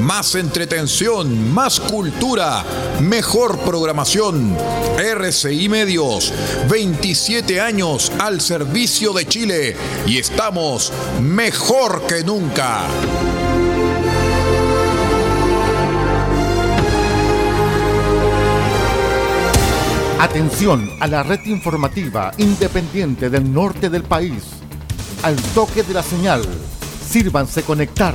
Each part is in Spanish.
más entretención, más cultura, mejor programación. RCI Medios, 27 años al servicio de Chile y estamos mejor que nunca. Atención a la red informativa independiente del norte del país. Al toque de la señal, sírvanse conectar.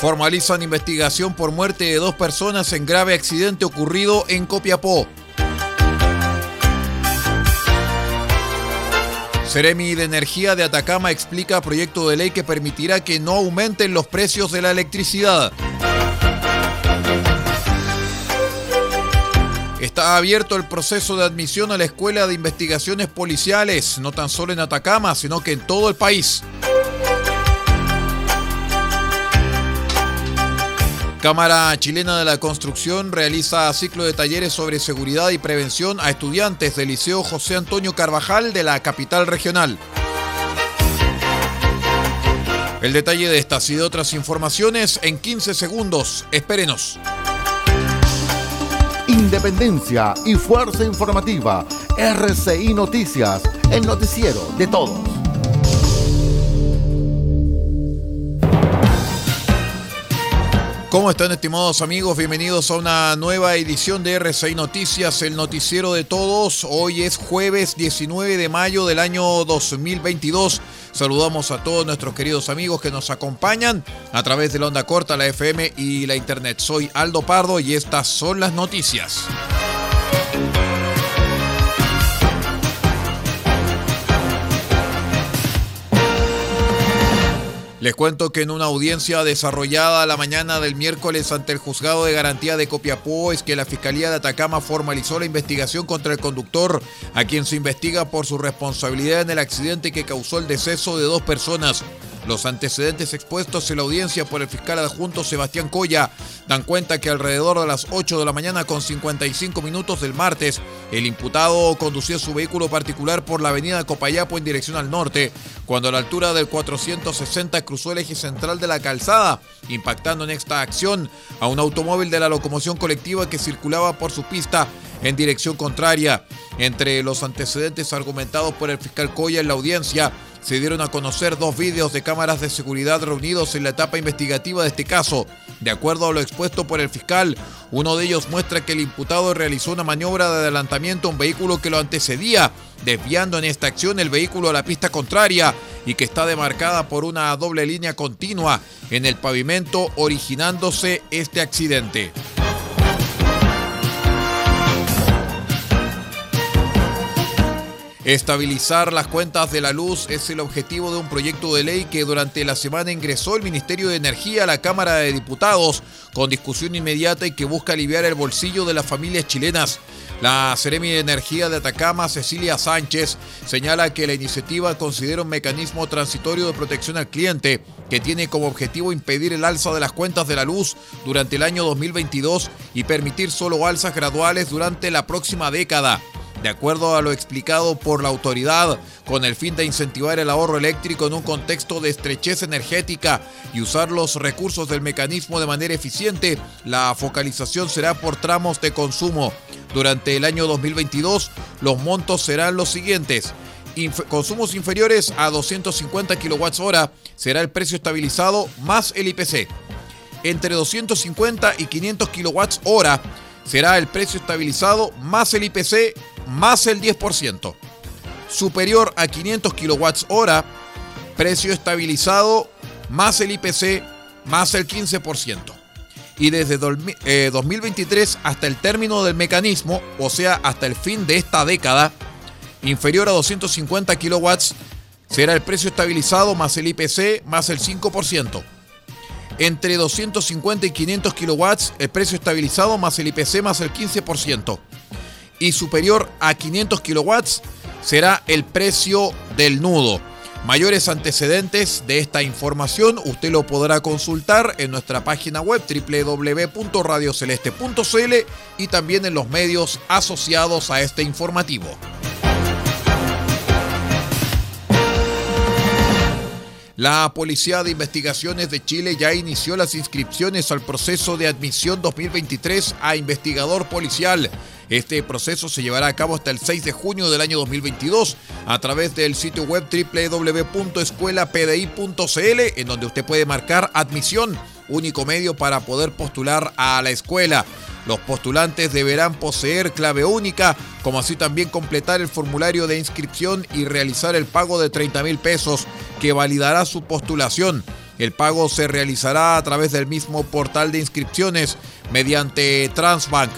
Formalizan investigación por muerte de dos personas en grave accidente ocurrido en Copiapó. Ceremi de Energía de Atacama explica proyecto de ley que permitirá que no aumenten los precios de la electricidad. Está abierto el proceso de admisión a la Escuela de Investigaciones Policiales, no tan solo en Atacama, sino que en todo el país. Cámara Chilena de la Construcción realiza ciclo de talleres sobre seguridad y prevención a estudiantes del Liceo José Antonio Carvajal de la capital regional. El detalle de estas y de otras informaciones en 15 segundos. Espérenos. Independencia y fuerza informativa. RCI Noticias, el noticiero de todos. ¿Cómo están estimados amigos? Bienvenidos a una nueva edición de RCI Noticias, el noticiero de todos. Hoy es jueves 19 de mayo del año 2022. Saludamos a todos nuestros queridos amigos que nos acompañan a través de la onda corta, la FM y la internet. Soy Aldo Pardo y estas son las noticias. Les cuento que en una audiencia desarrollada la mañana del miércoles ante el juzgado de garantía de Copiapó es que la Fiscalía de Atacama formalizó la investigación contra el conductor, a quien se investiga por su responsabilidad en el accidente que causó el deceso de dos personas. Los antecedentes expuestos en la audiencia por el fiscal adjunto Sebastián Coya dan cuenta que alrededor de las 8 de la mañana con 55 minutos del martes, el imputado conducía su vehículo particular por la avenida Copayapo en dirección al norte, cuando a la altura del 460 cruzó el eje central de la calzada, impactando en esta acción a un automóvil de la locomoción colectiva que circulaba por su pista en dirección contraria. Entre los antecedentes argumentados por el fiscal Coya en la audiencia, se dieron a conocer dos vídeos de cámaras de seguridad reunidos en la etapa investigativa de este caso. De acuerdo a lo expuesto por el fiscal, uno de ellos muestra que el imputado realizó una maniobra de adelantamiento a un vehículo que lo antecedía, desviando en esta acción el vehículo a la pista contraria y que está demarcada por una doble línea continua en el pavimento, originándose este accidente. Estabilizar las cuentas de la luz es el objetivo de un proyecto de ley que durante la semana ingresó el Ministerio de Energía a la Cámara de Diputados con discusión inmediata y que busca aliviar el bolsillo de las familias chilenas. La Seremi de Energía de Atacama, Cecilia Sánchez, señala que la iniciativa considera un mecanismo transitorio de protección al cliente que tiene como objetivo impedir el alza de las cuentas de la luz durante el año 2022 y permitir solo alzas graduales durante la próxima década. De acuerdo a lo explicado por la autoridad, con el fin de incentivar el ahorro eléctrico en un contexto de estrechez energética y usar los recursos del mecanismo de manera eficiente, la focalización será por tramos de consumo. Durante el año 2022, los montos serán los siguientes. consumos inferiores a 250 kWh será el precio estabilizado más el IPC. Entre 250 y 500 kWh será el precio estabilizado más el IPC más el 10%. Superior a 500 kWh, precio estabilizado más el IPC más el 15%. Y desde 2023 eh, hasta el término del mecanismo, o sea, hasta el fin de esta década, inferior a 250 kW, será el precio estabilizado más el IPC más el 5%. Entre 250 y 500 kW, el precio estabilizado más el IPC más el 15% y superior a 500 kilowatts será el precio del nudo. Mayores antecedentes de esta información usted lo podrá consultar en nuestra página web www.radioceleste.cl y también en los medios asociados a este informativo. La Policía de Investigaciones de Chile ya inició las inscripciones al proceso de admisión 2023 a investigador policial. Este proceso se llevará a cabo hasta el 6 de junio del año 2022 a través del sitio web www.escuelapdi.cl en donde usted puede marcar admisión, único medio para poder postular a la escuela. Los postulantes deberán poseer clave única, como así también completar el formulario de inscripción y realizar el pago de 30 mil pesos que validará su postulación. El pago se realizará a través del mismo portal de inscripciones mediante Transbank.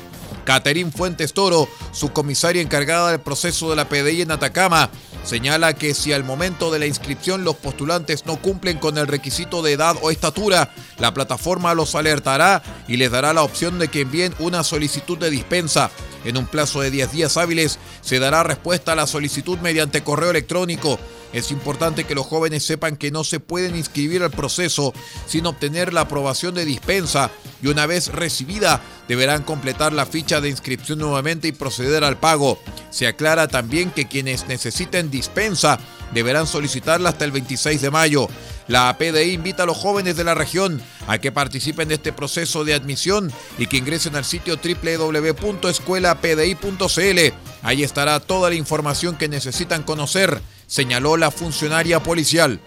Caterín Fuentes Toro, su comisaria encargada del proceso de la PDI en Atacama, señala que si al momento de la inscripción los postulantes no cumplen con el requisito de edad o estatura, la plataforma los alertará y les dará la opción de que envíen una solicitud de dispensa. En un plazo de 10 días hábiles se dará respuesta a la solicitud mediante correo electrónico. Es importante que los jóvenes sepan que no se pueden inscribir al proceso sin obtener la aprobación de dispensa y una vez recibida deberán completar la ficha de inscripción nuevamente y proceder al pago. Se aclara también que quienes necesiten dispensa deberán solicitarla hasta el 26 de mayo. La PDI invita a los jóvenes de la región a que participen de este proceso de admisión y que ingresen al sitio www.escuelapdi.cl. Ahí estará toda la información que necesitan conocer señaló la funcionaria policial.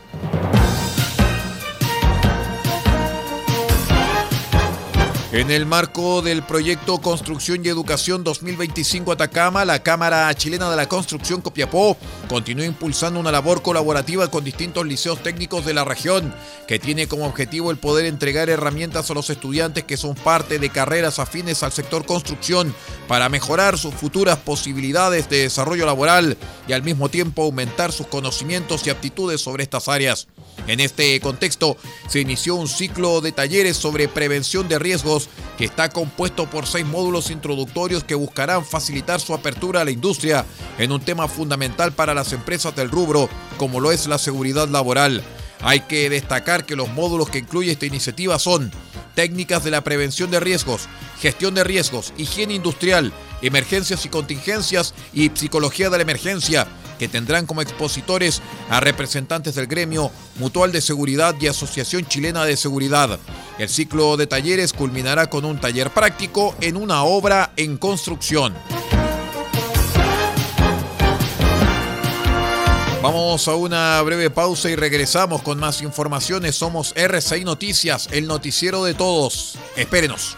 En el marco del proyecto Construcción y Educación 2025 Atacama, la Cámara Chilena de la Construcción Copiapó continúa impulsando una labor colaborativa con distintos liceos técnicos de la región, que tiene como objetivo el poder entregar herramientas a los estudiantes que son parte de carreras afines al sector construcción para mejorar sus futuras posibilidades de desarrollo laboral y al mismo tiempo aumentar sus conocimientos y aptitudes sobre estas áreas. En este contexto, se inició un ciclo de talleres sobre prevención de riesgos que está compuesto por seis módulos introductorios que buscarán facilitar su apertura a la industria en un tema fundamental para las empresas del rubro, como lo es la seguridad laboral. Hay que destacar que los módulos que incluye esta iniciativa son técnicas de la prevención de riesgos, gestión de riesgos, higiene industrial, emergencias y contingencias y psicología de la emergencia, que tendrán como expositores a representantes del gremio Mutual de Seguridad y Asociación Chilena de Seguridad. El ciclo de talleres culminará con un taller práctico en una obra en construcción. Vamos a una breve pausa y regresamos con más informaciones. Somos RCI Noticias, el noticiero de todos. Espérenos.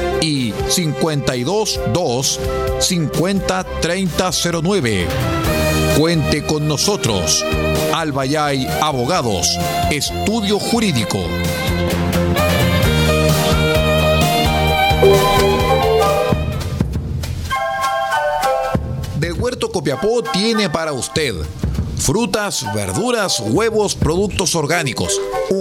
y 522 50 3009. Cuente con nosotros. Albayay Abogados, Estudio Jurídico. Del Huerto Copiapó tiene para usted frutas, verduras, huevos, productos orgánicos.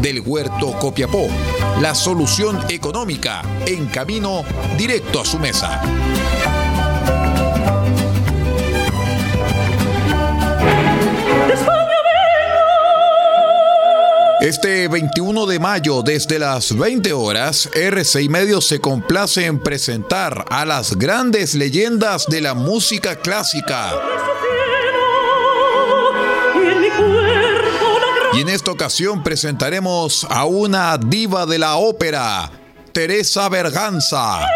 del Huerto Copiapó, la solución económica en camino directo a su mesa. Este 21 de mayo, desde las 20 horas, RCI Medios se complace en presentar a las grandes leyendas de la música clásica. Y en esta ocasión presentaremos a una diva de la ópera, Teresa Berganza.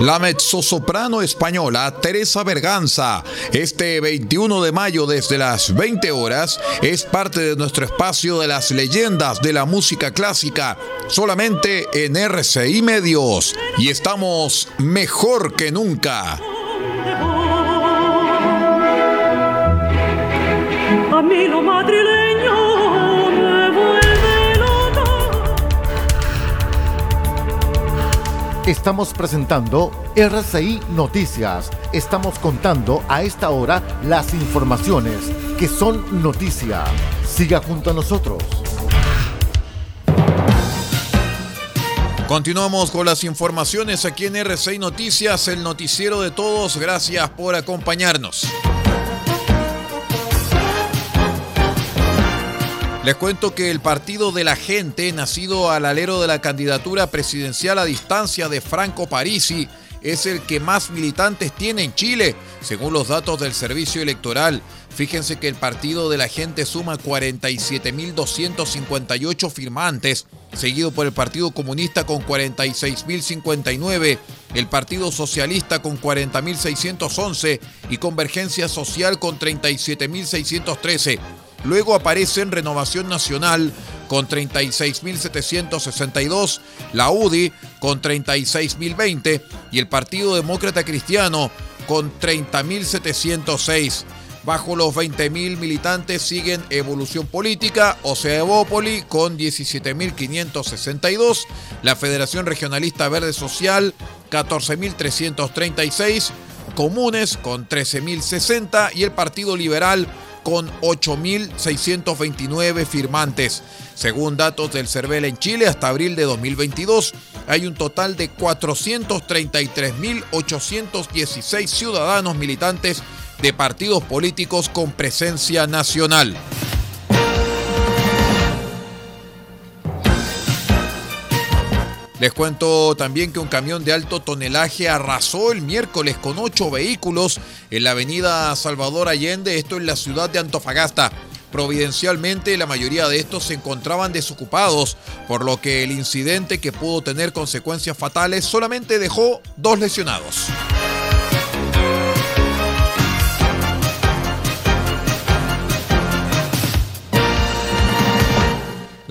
La mezzosoprano española Teresa Berganza, este 21 de mayo desde las 20 horas, es parte de nuestro espacio de las leyendas de la música clásica, solamente en RCI Medios. Y estamos mejor que nunca. A mí lo madrileño me vuelve loca. Estamos presentando RCI Noticias. Estamos contando a esta hora las informaciones que son noticia. Siga junto a nosotros. Continuamos con las informaciones aquí en RCI Noticias, el noticiero de todos. Gracias por acompañarnos. Les cuento que el Partido de la Gente, nacido al alero de la candidatura presidencial a distancia de Franco Parisi, es el que más militantes tiene en Chile, según los datos del Servicio Electoral. Fíjense que el Partido de la Gente suma 47.258 firmantes, seguido por el Partido Comunista con 46.059, el Partido Socialista con 40.611 y Convergencia Social con 37.613. Luego aparecen Renovación Nacional con 36.762, la UDI con 36.020 y el Partido Demócrata Cristiano con 30.706. Bajo los 20.000 militantes siguen Evolución Política, o sea, Evópoli, con 17.562, la Federación Regionalista Verde Social, 14.336, Comunes con 13.060 y el Partido Liberal con 8.629 firmantes. Según datos del CERVEL en Chile, hasta abril de 2022 hay un total de 433.816 ciudadanos militantes de partidos políticos con presencia nacional. Les cuento también que un camión de alto tonelaje arrasó el miércoles con ocho vehículos en la avenida Salvador Allende, esto en la ciudad de Antofagasta. Providencialmente, la mayoría de estos se encontraban desocupados, por lo que el incidente que pudo tener consecuencias fatales solamente dejó dos lesionados.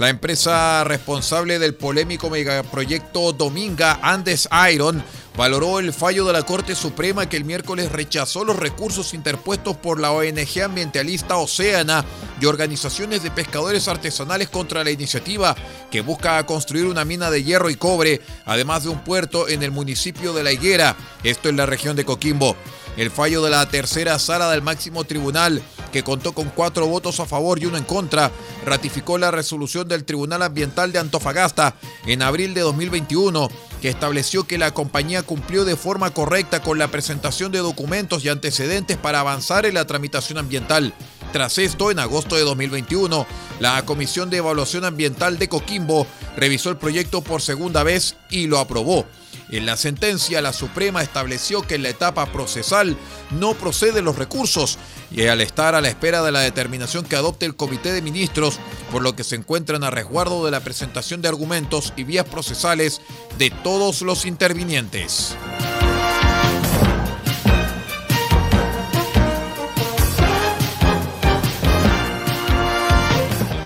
La empresa responsable del polémico megaproyecto Dominga Andes Iron valoró el fallo de la Corte Suprema que el miércoles rechazó los recursos interpuestos por la ONG ambientalista Océana y organizaciones de pescadores artesanales contra la iniciativa que busca construir una mina de hierro y cobre, además de un puerto en el municipio de La Higuera, esto en la región de Coquimbo. El fallo de la tercera sala del máximo tribunal, que contó con cuatro votos a favor y uno en contra, ratificó la resolución del Tribunal Ambiental de Antofagasta en abril de 2021, que estableció que la compañía cumplió de forma correcta con la presentación de documentos y antecedentes para avanzar en la tramitación ambiental. Tras esto, en agosto de 2021, la Comisión de Evaluación Ambiental de Coquimbo revisó el proyecto por segunda vez y lo aprobó. En la sentencia, la Suprema estableció que en la etapa procesal no proceden los recursos y al estar a la espera de la determinación que adopte el Comité de Ministros, por lo que se encuentran a resguardo de la presentación de argumentos y vías procesales de todos los intervinientes.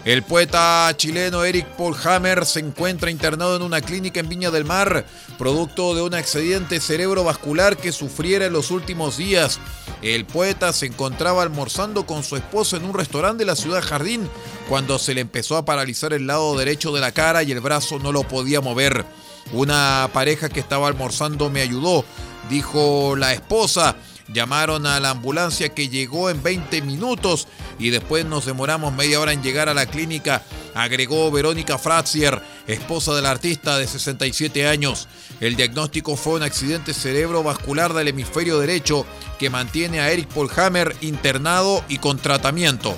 El poeta chileno Eric Paul Hammer se encuentra internado en una clínica en Viña del Mar, producto de un accidente cerebrovascular que sufriera en los últimos días. El poeta se encontraba almorzando con su esposa en un restaurante de la ciudad Jardín cuando se le empezó a paralizar el lado derecho de la cara y el brazo no lo podía mover. Una pareja que estaba almorzando me ayudó, dijo la esposa. Llamaron a la ambulancia que llegó en 20 minutos y después nos demoramos media hora en llegar a la clínica, agregó Verónica Fratzier, esposa del artista de 67 años. El diagnóstico fue un accidente cerebrovascular del hemisferio derecho que mantiene a Eric Polhammer internado y con tratamiento.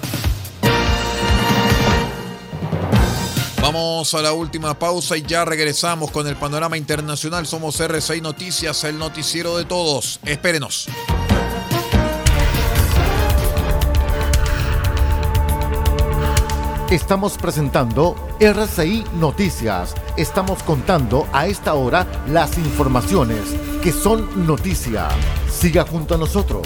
Vamos a la última pausa y ya regresamos con el panorama internacional. Somos R6 Noticias, el noticiero de todos. Espérenos. Estamos presentando RCI Noticias. Estamos contando a esta hora las informaciones que son noticia. Siga junto a nosotros.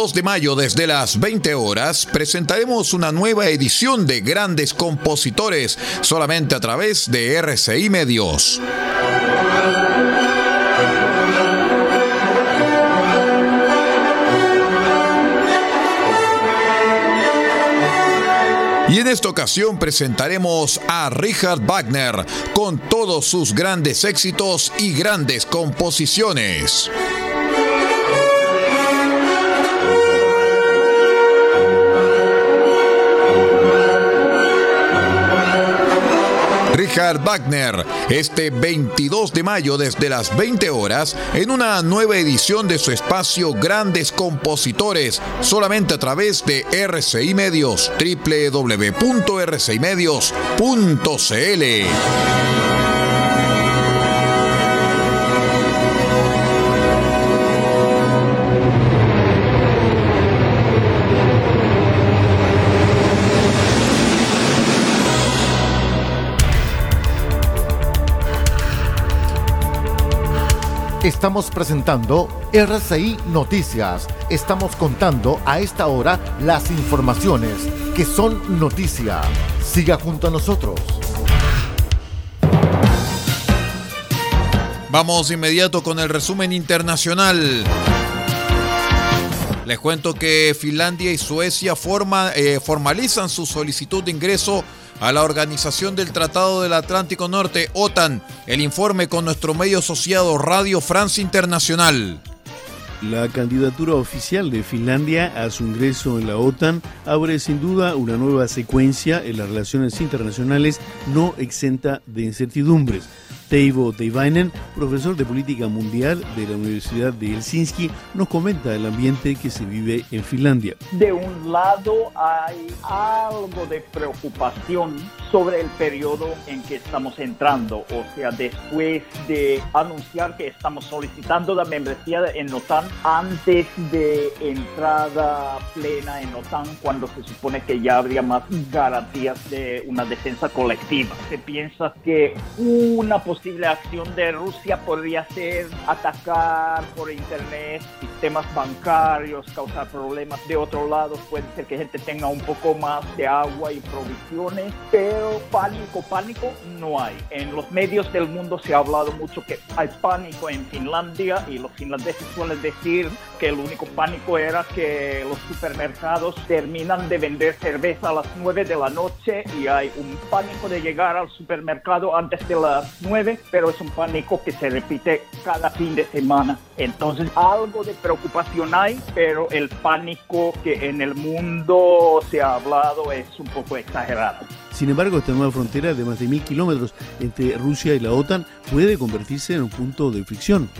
22 de mayo desde las 20 horas presentaremos una nueva edición de Grandes Compositores solamente a través de RCI Medios. Y en esta ocasión presentaremos a Richard Wagner con todos sus grandes éxitos y grandes composiciones. Richard Wagner este 22 de mayo desde las 20 horas en una nueva edición de su espacio Grandes Compositores, solamente a través de RCI Medios, www.rcimedios.cl. Estamos presentando RCI Noticias. Estamos contando a esta hora las informaciones que son noticia. Siga junto a nosotros. Vamos inmediato con el resumen internacional. Les cuento que Finlandia y Suecia forma, eh, formalizan su solicitud de ingreso a la Organización del Tratado del Atlántico Norte, OTAN. El informe con nuestro medio asociado Radio France Internacional. La candidatura oficial de Finlandia a su ingreso en la OTAN abre sin duda una nueva secuencia en las relaciones internacionales no exenta de incertidumbres. Teivo Teivainen, profesor de política mundial de la Universidad de Helsinki, nos comenta el ambiente que se vive en Finlandia. De un lado hay algo de preocupación sobre el periodo en que estamos entrando, o sea, después de anunciar que estamos solicitando la membresía en OTAN antes de entrada plena en OTAN, cuando se supone que ya habría más garantías de una defensa colectiva. Se piensa que una posible acción de Rusia podría ser atacar por internet sistemas bancarios, causar problemas. De otro lado, puede ser que gente tenga un poco más de agua y provisiones, pero pánico, pánico no hay. En los medios del mundo se ha hablado mucho que hay pánico en Finlandia y los finlandeses suelen decir que el único pánico era que los supermercados terminan de vender cerveza a las 9 de la noche y hay un pánico de llegar al supermercado antes de las 9 pero es un pánico que se repite cada fin de semana. Entonces, algo de preocupación hay, pero el pánico que en el mundo se ha hablado es un poco exagerado. Sin embargo, esta nueva frontera de más de mil kilómetros entre Rusia y la OTAN puede convertirse en un punto de fricción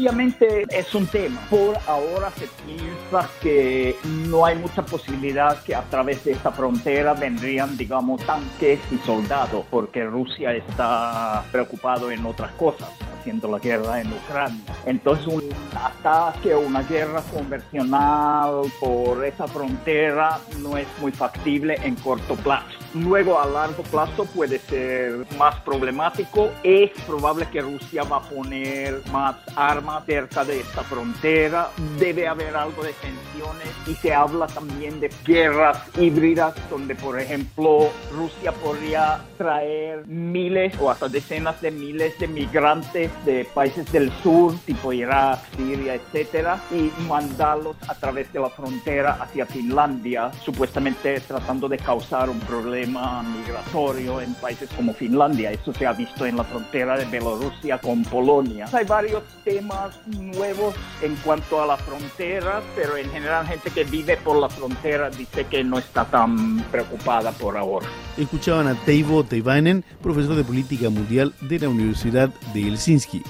obviamente es un tema. Por ahora se piensa que no hay mucha posibilidad que a través de esta frontera vendrían, digamos, tanques y soldados, porque Rusia está preocupado en otras cosas haciendo la guerra en Ucrania. Entonces un ataque o una guerra convencional por esa frontera no es muy factible en corto plazo. Luego a largo plazo puede ser más problemático. Es probable que Rusia va a poner más armas cerca de esta frontera. Debe haber algo de tensiones y se habla también de guerras híbridas donde por ejemplo Rusia podría traer miles o hasta decenas de miles de migrantes de países del sur, tipo Irak, Siria, etcétera, y mandarlos a través de la frontera hacia Finlandia, supuestamente tratando de causar un problema migratorio en países como Finlandia. Eso se ha visto en la frontera de Bielorrusia con Polonia. Hay varios temas nuevos en cuanto a la frontera, pero en general gente que vive por la frontera dice que no está tan preocupada por ahora. Escuchaban a Teivo Teivainen, profesor de política mundial de la Universidad de Helsinki.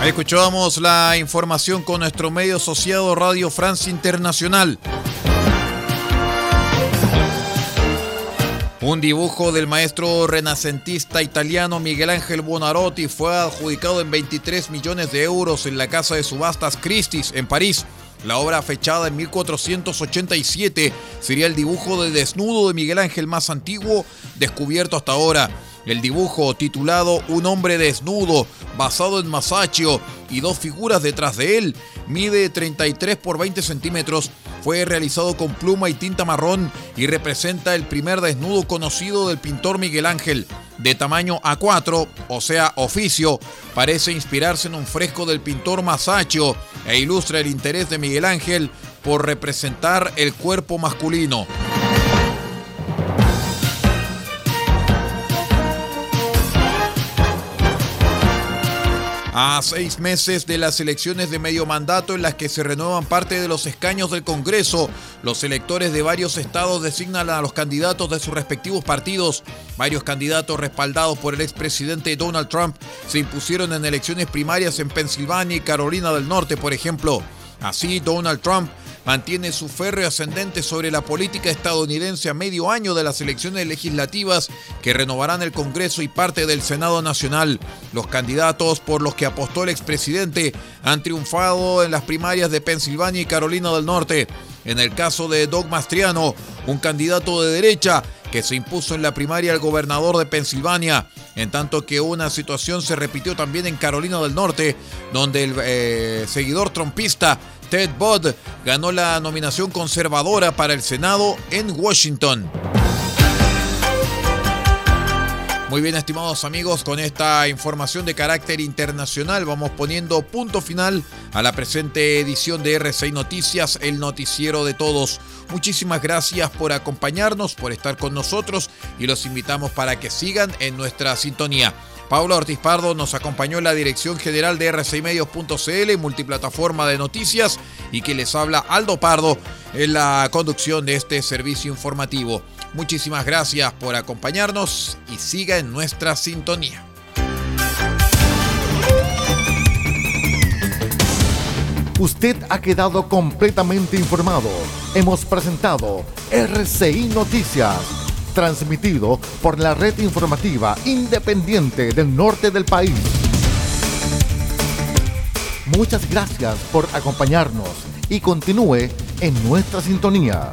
Ahí escuchábamos la información con nuestro medio asociado Radio France Internacional. Un dibujo del maestro renacentista italiano Miguel Ángel Buonarroti fue adjudicado en 23 millones de euros en la casa de subastas Christie's en París. La obra fechada en 1487 sería el dibujo de desnudo de Miguel Ángel más antiguo descubierto hasta ahora. El dibujo titulado Un hombre desnudo, basado en Masaccio y dos figuras detrás de él, mide 33 por 20 centímetros, fue realizado con pluma y tinta marrón y representa el primer desnudo conocido del pintor Miguel Ángel. De tamaño A4, o sea, oficio, parece inspirarse en un fresco del pintor Masaccio e ilustra el interés de Miguel Ángel por representar el cuerpo masculino. A seis meses de las elecciones de medio mandato en las que se renuevan parte de los escaños del Congreso, los electores de varios estados designan a los candidatos de sus respectivos partidos. Varios candidatos respaldados por el expresidente Donald Trump se impusieron en elecciones primarias en Pensilvania y Carolina del Norte, por ejemplo. Así, Donald Trump mantiene su férreo ascendente sobre la política estadounidense a medio año de las elecciones legislativas que renovarán el Congreso y parte del Senado Nacional. Los candidatos por los que apostó el expresidente han triunfado en las primarias de Pensilvania y Carolina del Norte. En el caso de Doug Mastriano, un candidato de derecha que se impuso en la primaria al gobernador de Pensilvania, en tanto que una situación se repitió también en Carolina del Norte, donde el eh, seguidor trompista Ted Budd ganó la nominación conservadora para el Senado en Washington. Muy bien, estimados amigos, con esta información de carácter internacional vamos poniendo punto final a la presente edición de R6 Noticias, el noticiero de todos. Muchísimas gracias por acompañarnos, por estar con nosotros y los invitamos para que sigan en nuestra sintonía. Paula Ortiz Pardo nos acompañó en la dirección general de r multiplataforma de noticias, y que les habla Aldo Pardo en la conducción de este servicio informativo. Muchísimas gracias por acompañarnos y siga en nuestra sintonía. Usted ha quedado completamente informado. Hemos presentado RCI Noticias transmitido por la red informativa independiente del norte del país. Muchas gracias por acompañarnos y continúe en nuestra sintonía.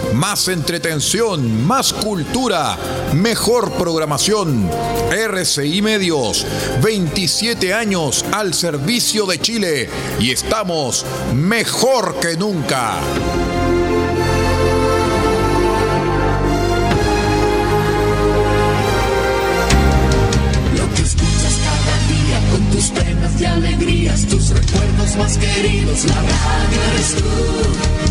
más entretención, más cultura, mejor programación. RCI Medios, 27 años al servicio de Chile y estamos mejor que nunca. tus penas y alegrías, tus recuerdos más queridos, la radio eres tú.